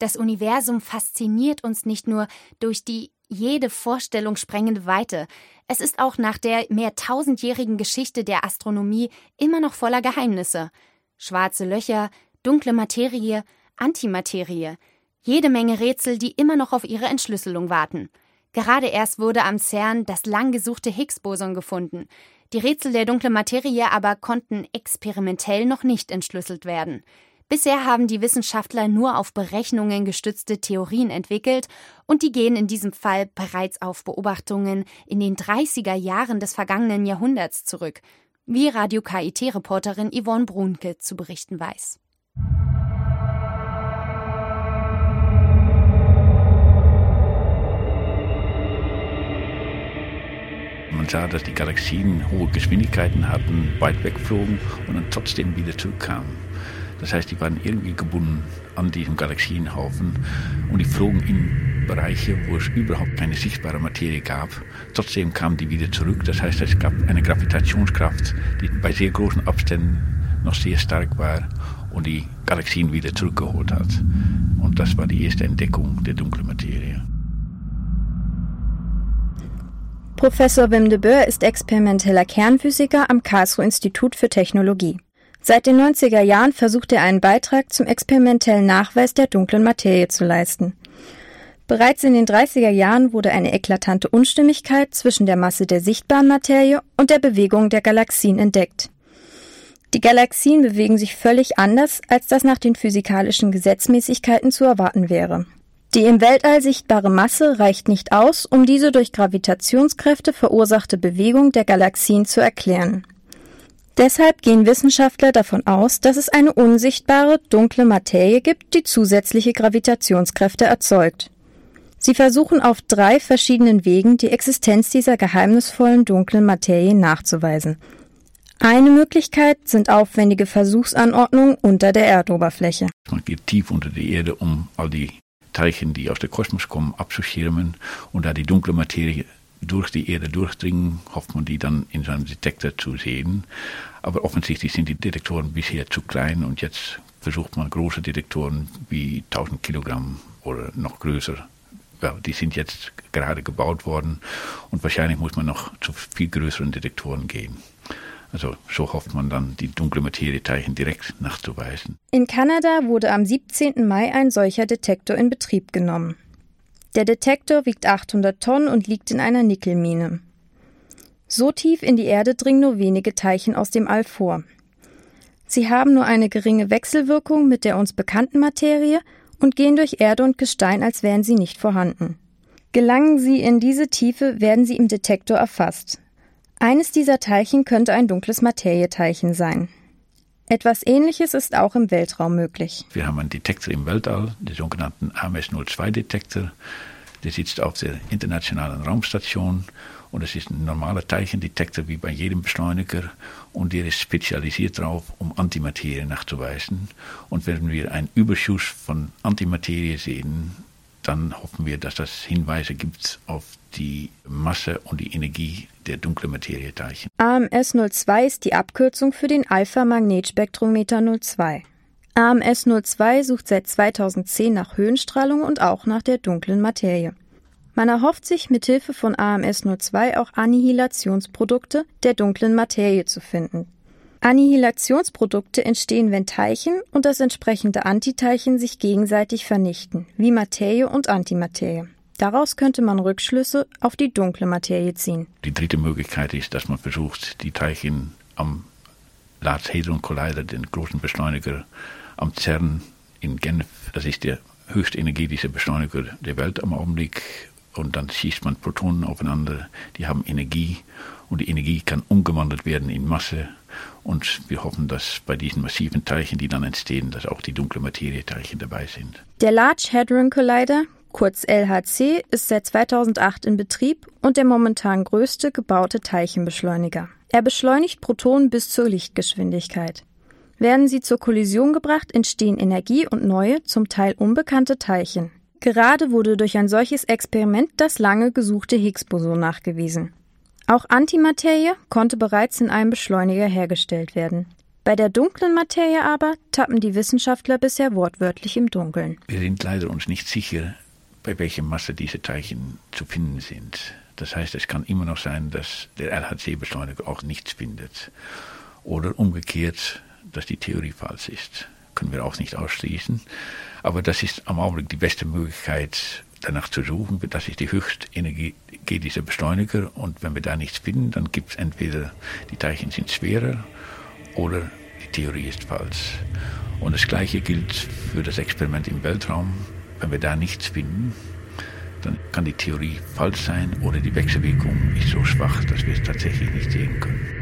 Das Universum fasziniert uns nicht nur durch die jede Vorstellung sprengende Weite. Es ist auch nach der mehr tausendjährigen Geschichte der Astronomie immer noch voller Geheimnisse. Schwarze Löcher, dunkle Materie, Antimaterie. Jede Menge Rätsel, die immer noch auf ihre Entschlüsselung warten. Gerade erst wurde am CERN das lang gesuchte Higgs-Boson gefunden. Die Rätsel der dunklen Materie aber konnten experimentell noch nicht entschlüsselt werden. Bisher haben die Wissenschaftler nur auf Berechnungen gestützte Theorien entwickelt und die gehen in diesem Fall bereits auf Beobachtungen in den 30er Jahren des vergangenen Jahrhunderts zurück, wie Radio KIT-Reporterin Yvonne Brunke zu berichten weiß. Man sah, dass die Galaxien hohe Geschwindigkeiten hatten, weit wegflogen und dann trotzdem wieder zurückkamen. Das heißt, die waren irgendwie gebunden an diesem Galaxienhaufen und die flogen in Bereiche, wo es überhaupt keine sichtbare Materie gab. Trotzdem kamen die wieder zurück. Das heißt, es gab eine Gravitationskraft, die bei sehr großen Abständen noch sehr stark war und die Galaxien wieder zurückgeholt hat. Und das war die erste Entdeckung der dunklen Materie. Professor Wim de Boer ist experimenteller Kernphysiker am Karlsruhe Institut für Technologie. Seit den 90er Jahren versucht er einen Beitrag zum experimentellen Nachweis der dunklen Materie zu leisten. Bereits in den 30er Jahren wurde eine eklatante Unstimmigkeit zwischen der Masse der sichtbaren Materie und der Bewegung der Galaxien entdeckt. Die Galaxien bewegen sich völlig anders, als das nach den physikalischen Gesetzmäßigkeiten zu erwarten wäre. Die im Weltall sichtbare Masse reicht nicht aus, um diese durch Gravitationskräfte verursachte Bewegung der Galaxien zu erklären. Deshalb gehen Wissenschaftler davon aus, dass es eine unsichtbare, dunkle Materie gibt, die zusätzliche Gravitationskräfte erzeugt. Sie versuchen auf drei verschiedenen Wegen die Existenz dieser geheimnisvollen dunklen Materie nachzuweisen. Eine Möglichkeit sind aufwendige Versuchsanordnungen unter der Erdoberfläche. Man geht tief unter die Erde, um all die Teilchen, die aus dem Kosmos kommen, abzuschirmen und da die dunkle Materie durch die Erde durchdringen, hofft man die dann in seinem Detektor zu sehen. Aber offensichtlich sind die Detektoren bisher zu klein und jetzt versucht man große Detektoren wie 1000 Kilogramm oder noch größer. Ja, die sind jetzt gerade gebaut worden und wahrscheinlich muss man noch zu viel größeren Detektoren gehen. Also so hofft man dann, die dunkle Materieteilchen direkt nachzuweisen. In Kanada wurde am 17. Mai ein solcher Detektor in Betrieb genommen. Der Detektor wiegt 800 Tonnen und liegt in einer Nickelmine. So tief in die Erde dringen nur wenige Teilchen aus dem All vor. Sie haben nur eine geringe Wechselwirkung mit der uns bekannten Materie und gehen durch Erde und Gestein, als wären sie nicht vorhanden. Gelangen sie in diese Tiefe, werden sie im Detektor erfasst. Eines dieser Teilchen könnte ein dunkles Materieteilchen sein. Etwas Ähnliches ist auch im Weltraum möglich. Wir haben einen Detektor im Weltall, den sogenannten AMS-02-Detektor. Der sitzt auf der Internationalen Raumstation und es ist ein normaler Teilchendetektor wie bei jedem Beschleuniger und der ist spezialisiert darauf, um Antimaterie nachzuweisen. Und wenn wir einen Überschuss von Antimaterie sehen, dann hoffen wir, dass das Hinweise gibt auf die Masse und die Energie der dunklen Materieteilchen. AMS 02 ist die Abkürzung für den Alpha-Magnetspektrometer 02. AMS 02 sucht seit 2010 nach Höhenstrahlung und auch nach der dunklen Materie. Man erhofft sich mit Hilfe von AMS 02 auch Annihilationsprodukte der dunklen Materie zu finden. Annihilationsprodukte entstehen, wenn Teilchen und das entsprechende Antiteilchen sich gegenseitig vernichten, wie Materie und Antimaterie. Daraus könnte man Rückschlüsse auf die dunkle Materie ziehen. Die dritte Möglichkeit ist, dass man versucht, die Teilchen am Large Hadron Collider, den großen Beschleuniger am CERN in Genf, das ist der höchste energetische Beschleuniger der Welt am Augenblick, und dann schießt man Protonen aufeinander, die haben Energie und die Energie kann umgewandelt werden in Masse und wir hoffen, dass bei diesen massiven Teilchen, die dann entstehen, dass auch die dunkle Materieteilchen dabei sind. Der Large Hadron Collider, kurz LHC, ist seit 2008 in Betrieb und der momentan größte gebaute Teilchenbeschleuniger. Er beschleunigt Protonen bis zur Lichtgeschwindigkeit. Werden sie zur Kollision gebracht, entstehen Energie und neue, zum Teil unbekannte Teilchen. Gerade wurde durch ein solches Experiment das lange gesuchte Higgs-Boson nachgewiesen. Auch Antimaterie konnte bereits in einem Beschleuniger hergestellt werden. Bei der dunklen Materie aber tappen die Wissenschaftler bisher wortwörtlich im Dunkeln. Wir sind leider uns nicht sicher, bei welcher Masse diese Teilchen zu finden sind. Das heißt, es kann immer noch sein, dass der LHC-Beschleuniger auch nichts findet. Oder umgekehrt, dass die Theorie falsch ist. Können wir auch nicht ausschließen. Aber das ist am Augenblick die beste Möglichkeit, danach zu suchen. Das ist die Höchstenergie dieser Beschleuniger. Und wenn wir da nichts finden, dann gibt es entweder die Teilchen sind schwerer oder die Theorie ist falsch. Und das Gleiche gilt für das Experiment im Weltraum. Wenn wir da nichts finden, dann kann die Theorie falsch sein oder die Wechselwirkung ist so schwach, dass wir es tatsächlich nicht sehen können.